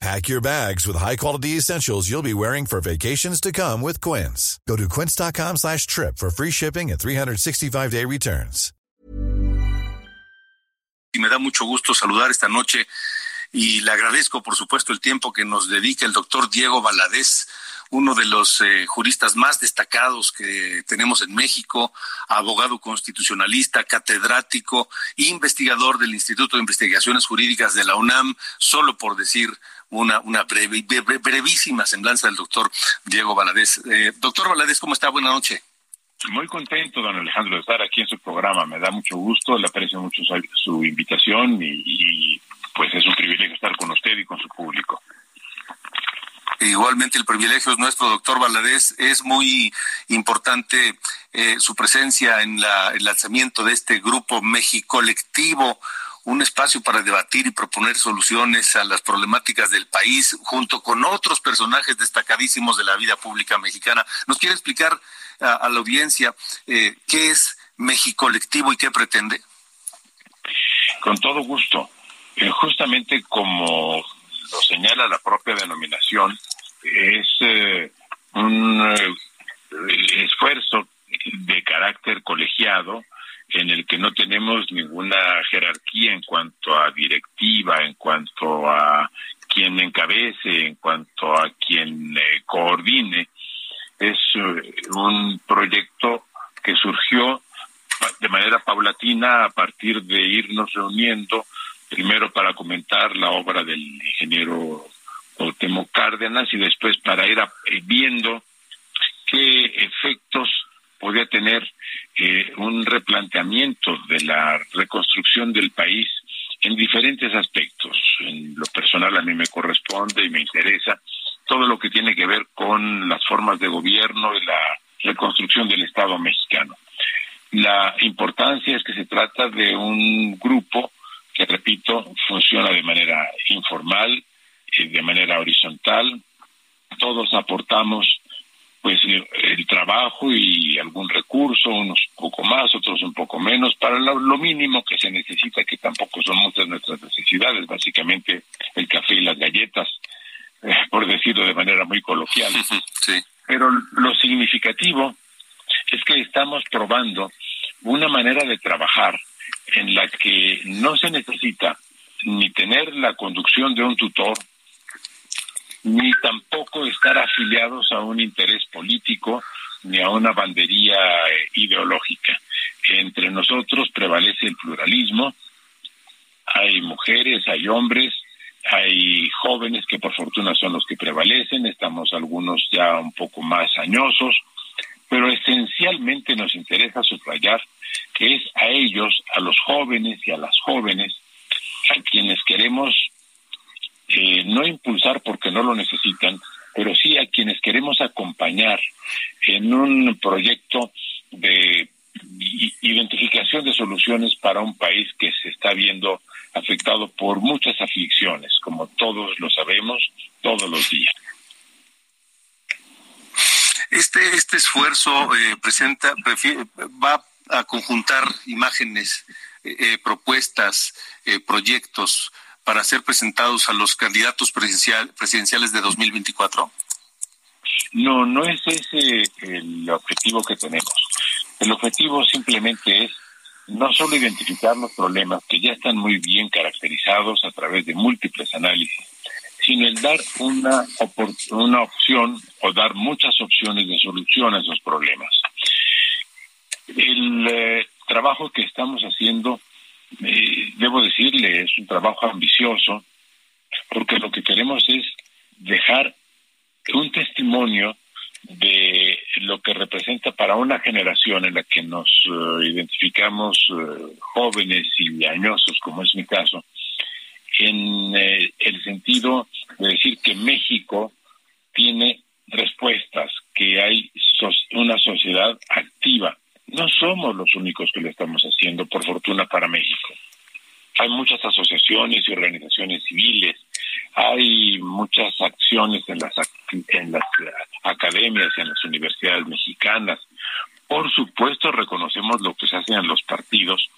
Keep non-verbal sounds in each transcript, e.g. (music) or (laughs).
Pack your bags with high-quality essentials you'll be wearing for vacations to come with Quince. Go to quince.com slash trip for free shipping and 365-day returns. Y me da mucho gusto saludar esta noche y le agradezco, por supuesto, el tiempo que nos dedica el doctor Diego Valadez, uno de los eh, juristas más destacados que tenemos en México, abogado constitucionalista, catedrático, investigador del Instituto de Investigaciones Jurídicas de la UNAM, solo por decir una, una breve, breve, brevísima semblanza del doctor Diego Valadez. Eh, doctor Valadez, ¿cómo está? Buenas noches. Muy contento, don Alejandro, de estar aquí en su programa. Me da mucho gusto, le aprecio mucho su, su invitación y, y, pues es un privilegio estar con usted y con su público. Igualmente el privilegio es nuestro, doctor Valadez. Es muy importante eh, su presencia en la, el lanzamiento de este grupo México Colectivo un espacio para debatir y proponer soluciones a las problemáticas del país junto con otros personajes destacadísimos de la vida pública mexicana. ¿Nos quiere explicar a, la audiencia eh, qué es México Colectivo y qué pretende? Con todo gusto. Eh, justamente como lo señala la propia denominación, es eh, un esfuerzo de carácter colegiado en el que no tenemos ninguna jerarquía en cuanto a directiva, en cuanto a quien encabece, en cuanto a quien eh, coordine. Es eh, un proyecto que surgió de manera paulatina a partir de irnos reuniendo primero para comentar la obra del ingeniero Cuauhtémoc Cárdenas y después para ir a, viendo qué efectos podía tener eh, un replanteamiento de la reconstrucción del país en diferentes aspectos. En lo personal a mí me corresponde y me interesa todo lo que tiene que ver con las formas de gobierno y la reconstrucción del Estado mexicano. La importancia es que se trata de un grupo que, repito, funciona de manera informal, y de manera horizontal. Todos aportamos pues el trabajo y algún recurso, unos un poco más, otros un poco menos, para lo, lo, mínimo que se necesita, que tampoco son muchas nuestras necesidades, básicamente el café y las galletas, eh, por decirlo de manera muy coloquial. (laughs) Sí. Pero lo significativo es que estamos probando una manera de trabajar en la que no se necesita ni tener la conducción de un tutor, ni tampoco estar afiliados a un interés político ni a una bandería ideológica. Entre nosotros prevalece el pluralismo, hay mujeres, hay hombres, hay jóvenes que por fortuna son los que prevalecen, estamos algunos ya un poco más añosos, pero esencialmente nos interesa subrayar que es a ellos, a los jóvenes y a las jóvenes, a quienes queremos eh, no impulsar porque no lo necesitan, pero sí a quienes queremos acompañar en un proyecto de identificación de soluciones para un país que se está viendo afectado por muchas aflicciones, como todos lo sabemos, todos los días. Este, este esfuerzo eh, presenta, va a conjuntar imágenes, eh, propuestas, proyectos para ser presentados a los candidatos presidencial, presidenciales de 2024? No, no es ese el objetivo que tenemos. El objetivo simplemente es no solo identificar los problemas que ya están muy bien caracterizados a través de múltiples análisis, sino el dar una, una opción o dar muchas opciones de solución a esos problemas. El eh, trabajo que estamos haciendo, eh, debo decirle, es un trabajo ambicioso, porque lo que queremos es dejar un testimonio de lo que representa para una generación en la que nos eh, identificamos jóvenes y añosos, como es mi caso, en eh, el sentido de decir que México tiene respuestas, que hay una sociedad los únicos que lo estamos haciendo, por fortuna para México. Hay muchas asociaciones y organizaciones civiles, hay muchas acciones en las, en las academias, en las universidades mexicanas. Por supuesto, reconocemos lo que se hace en los partidos,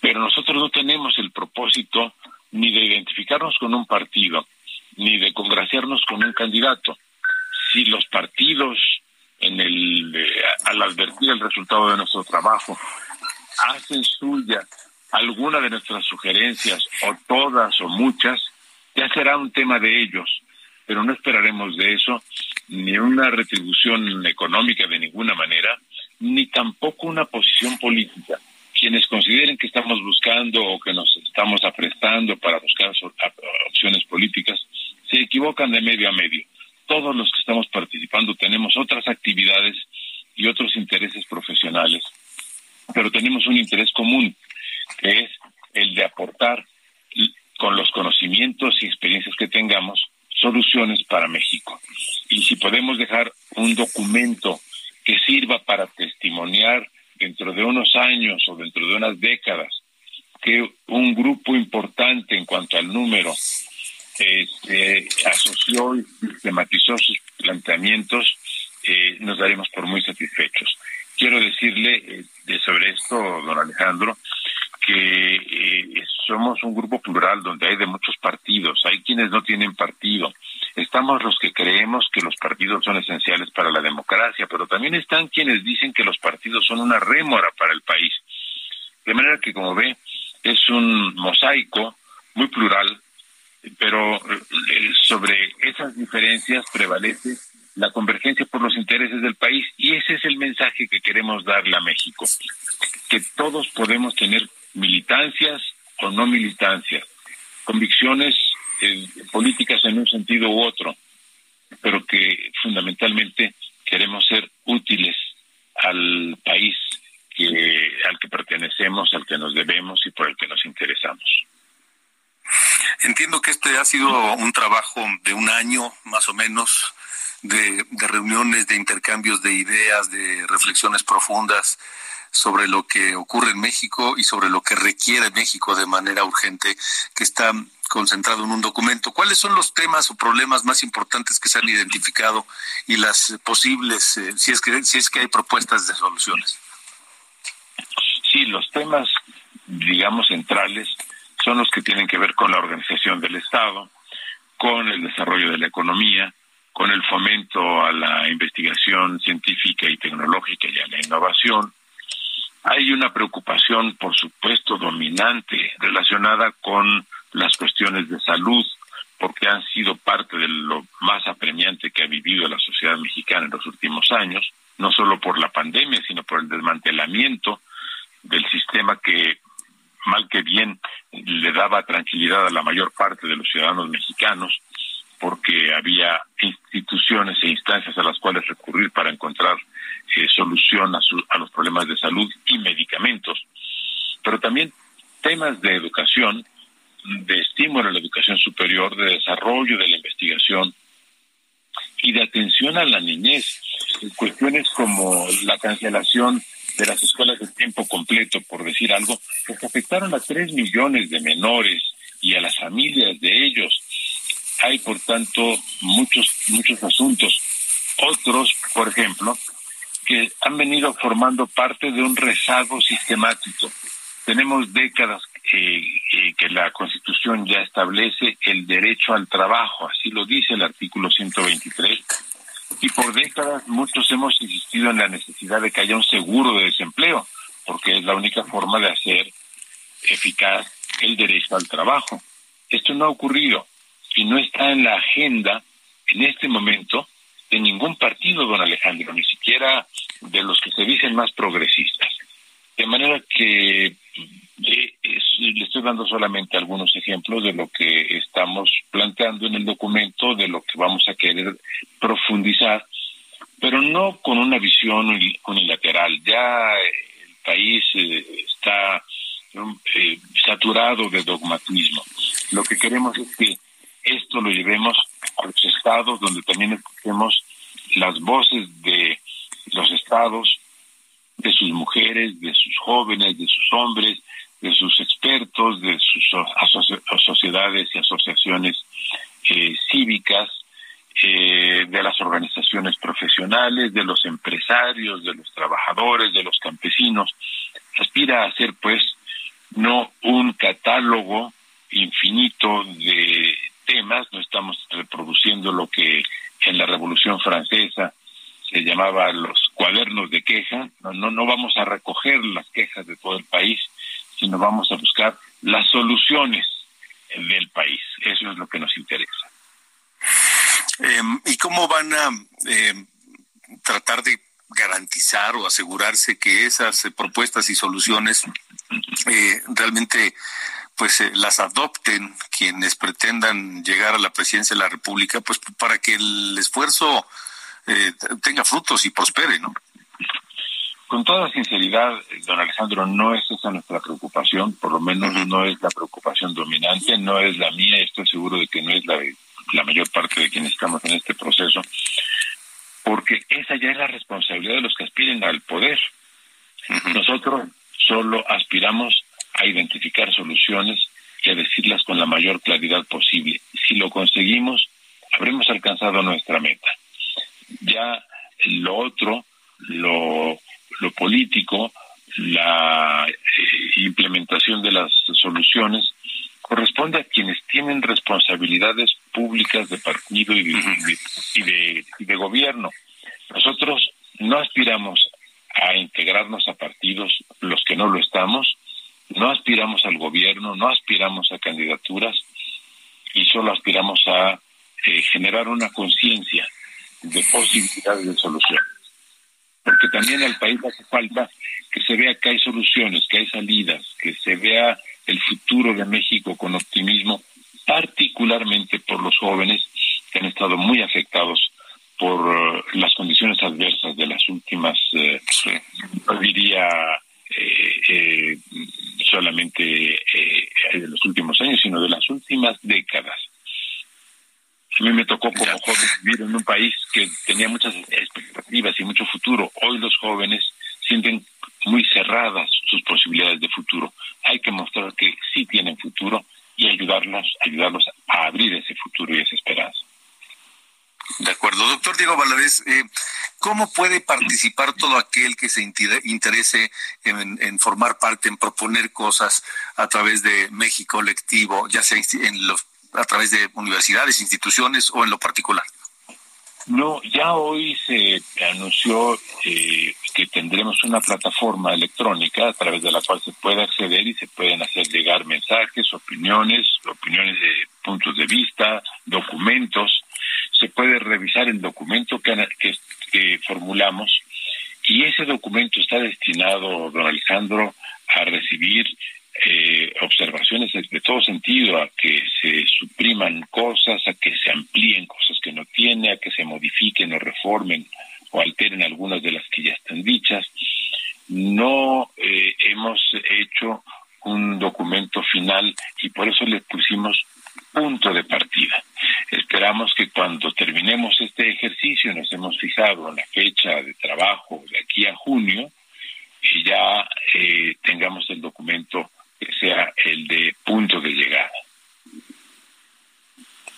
pero nosotros no tenemos el propósito ni de identificarnos con un partido, ni de congraciarnos con un candidato. Si los partidos, en el, eh, al advertir el resultado de nuestro trabajo, hacen suya alguna de nuestras sugerencias, o todas o muchas, ya será un tema de ellos, pero no esperaremos de eso ni una retribución económica de ninguna manera, ni tampoco una posición política quienes consideren que estamos buscando o que nos estamos aprestando para buscar opciones políticas, se equivocan de medio a medio. Todos los que estamos participando tenemos otras actividades y otros intereses profesionales, pero tenemos un interés común, que es el de aportar con los conocimientos y experiencias que tengamos soluciones para México. Y si podemos dejar un documento que sirva para testimoniar dentro de unos años o dentro de unas décadas que un grupo importante en cuanto al número este, asoció y sistematizó sus planteamientos, eh, nos daremos por muy satisfechos. Quiero decirle eh, sobre esto, don Alejandro, que eh, somos un grupo plural donde hay de muchos partidos, hay quienes no tienen partido, estamos los que creemos que los partidos son esenciales para la democracia, pero también están quienes dicen que los partidos son una rémora para el país. De manera que, como ve, es un mosaico muy plural, pero eh, sobre esas diferencias prevalece la convergencia por los intereses del país y ese es el mensaje que queremos darle a México, que todos podemos tener militancias o no militancias, convicciones eh, políticas en un sentido u otro, pero que fundamentalmente queremos ser útiles al país que, al que pertenecemos, al que nos debemos y por el que nos interesamos. Entiendo que este ha sido un trabajo de un año más o menos de, de reuniones, de intercambios de ideas, de reflexiones profundas sobre lo que ocurre en México y sobre lo que requiere México de manera urgente, que está concentrado en un documento. ¿Cuáles son los temas o problemas más importantes que se han identificado y las posibles, eh, si es que si es que hay propuestas de soluciones? Sí, los temas, digamos, centrales son los que tienen que ver con la organización del Estado, con el desarrollo de la economía, con el fomento a la investigación científica y tecnológica y a la innovación, hay una preocupación, por supuesto, dominante relacionada con las cuestiones de salud, porque han sido parte de lo más apremiante que ha vivido la sociedad mexicana en los últimos años, no solo por la pandemia, sino por el desmantelamiento del sistema que, mal que bien, le daba tranquilidad a la mayor parte de los ciudadanos mexicanos, porque había instituciones e instancias a las cuales recurrir para encontrar eh, solución a, a los problemas de salud y medicamentos, pero también temas de educación, de estímulo a la educación superior, de desarrollo de la investigación y de atención a la niñez. Cuestiones como la cancelación de las escuelas de tiempo completo, por decir algo, que afectaron a tres millones de menores y a las familias de ellos. Hay, por tanto, muchos, muchos asuntos. Otros, por ejemplo, que han venido formando parte de un rezago sistemático. Tenemos décadas eh, eh, que la Constitución ya establece el derecho al trabajo, así lo dice el artículo 123, y por décadas muchos hemos insistido en la necesidad de que haya un seguro de desempleo, porque es la única forma de hacer eficaz el derecho al trabajo. Esto no ha ocurrido y no está en la agenda en este momento de ningún partido, don Alejandro, ni siquiera de los que se dicen más progresistas. De manera que eh, le estoy dando solamente algunos ejemplos de lo que estamos planteando en el documento, de lo que vamos a querer profundizar, pero no con una visión unilateral. Ya el país eh, está eh, saturado de dogmatismo. Lo que queremos es que esto lo llevemos a los estados donde también escuchemos las voces de los estados, de sus mujeres, de sus jóvenes, de sus hombres, de sus expertos, de sus sociedades y asociaciones eh, cívicas, eh, de las organizaciones profesionales, de los empresarios, de los trabajadores, de los campesinos. Aspira a ser, pues, no un catálogo infinito de temas, no estamos reproduciendo lo que en la Revolución Francesa se llamaba los cuadernos de queja, no, no, no vamos a recoger las quejas de todo el país, sino vamos a buscar las soluciones del país. Eso es lo que nos interesa. Em, ¿Y cómo van a em, tratar de garantizar o asegurarse que esas eh, propuestas y soluciones eh, realmente pues eh, las adopten quienes pretendan llegar a la presidencia de la República, pues para que el esfuerzo tenga frutos y prospere, ¿no? Con toda sinceridad, don Alejandro, no es esa nuestra preocupación, por lo menos no es la preocupación dominante, no es la mía, estoy seguro de que no es la de la mayor parte de quienes estamos en este proceso, porque esa ya es la responsabilidad de los que aspiren al poder. Nosotros solo aspiramos a identificar soluciones y a decirlas con la mayor claridad posible. Si lo conseguimos, habremos alcanzado nuestra meta. Ya lo otro, lo lo político, la eh, implementación de las soluciones, corresponde a quienes tienen responsabilidades públicas de partido y de, y de, gobierno. Nosotros no aspiramos a integrarnos a partidos los que no lo estamos, no aspiramos al gobierno, no aspiramos a candidaturas y solo aspiramos a eh, generar una conciencia de posibilidades de solución porque también al país hace falta que se vea que hay soluciones, que hay salidas, que se vea el futuro de México con optimismo, particularmente por los jóvenes que han estado muy afectados por eh, las condiciones adversas de las últimas, eh, no diría eh, solamente de los últimos años, sino de las últimas décadas. A mí me tocó como joven vivir en un país que tenía muchas expectativas y mucho futuro. Hoy los jóvenes sienten muy cerradas sus posibilidades de futuro. Hay que mostrar que sí tienen futuro y ayudarlos, ayudarlos a abrir ese futuro y esa esperanza. De acuerdo. Doctor Diego Valadez, eh, ¿cómo puede participar todo aquel que se interese en, en, formar parte, en proponer cosas a través de México Colectivo, ya sea en los a través de universidades, instituciones o en lo particular? No, ya hoy se anunció eh, que tendremos una plataforma electrónica a través de la cual se puede acceder y se pueden hacer llegar mensajes, opiniones, opiniones de puntos de vista, documentos. Se puede revisar el documento que, que formulamos y ese documento está destinado, don Alejandro, a recibir eh, observaciones de, todo sentido, a que se supriman cosas, a que se amplíen cosas que no tiene, a que se modifiquen o reformen o alteren algunas de las que ya están dichas. No eh, hemos hecho un documento final y por eso le pusimos punto de partida. Esperamos que cuando terminemos este ejercicio, nos hemos fijado en la fecha de trabajo de aquí a junio, y ya eh, tengamos el documento que sea el de punto de llegada.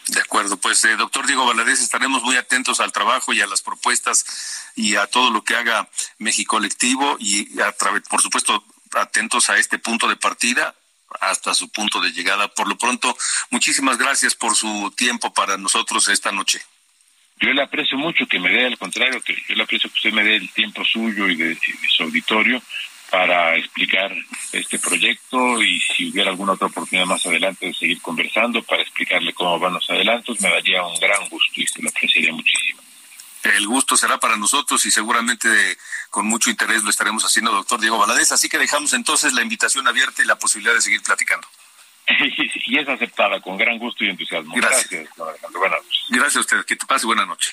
De acuerdo, pues eh, doctor Diego Valadez, estaremos muy atentos al trabajo y a las propuestas y a todo lo que haga México Colectivo y a través, por supuesto, atentos a este punto de partida hasta su punto de llegada. Por lo pronto, muchísimas gracias por su tiempo para nosotros esta noche. Yo le aprecio mucho que me dé, al contrario, que yo le aprecio que usted me dé el tiempo suyo y de su auditorio para explicar este proyecto y si hubiera alguna otra oportunidad más adelante de seguir conversando para explicarle cómo van los adelantos, me daría un gran gusto y se lo apreciaría muchísimo. El gusto será para nosotros y seguramente con mucho interés lo estaremos haciendo, doctor Diego Valadez. Así que dejamos entonces la invitación abierta y la posibilidad de seguir platicando. (laughs) y es aceptada con gran gusto y entusiasmo. Gracias. Gracias, Buenas noches. Gracias a usted. Que te pase buena noche.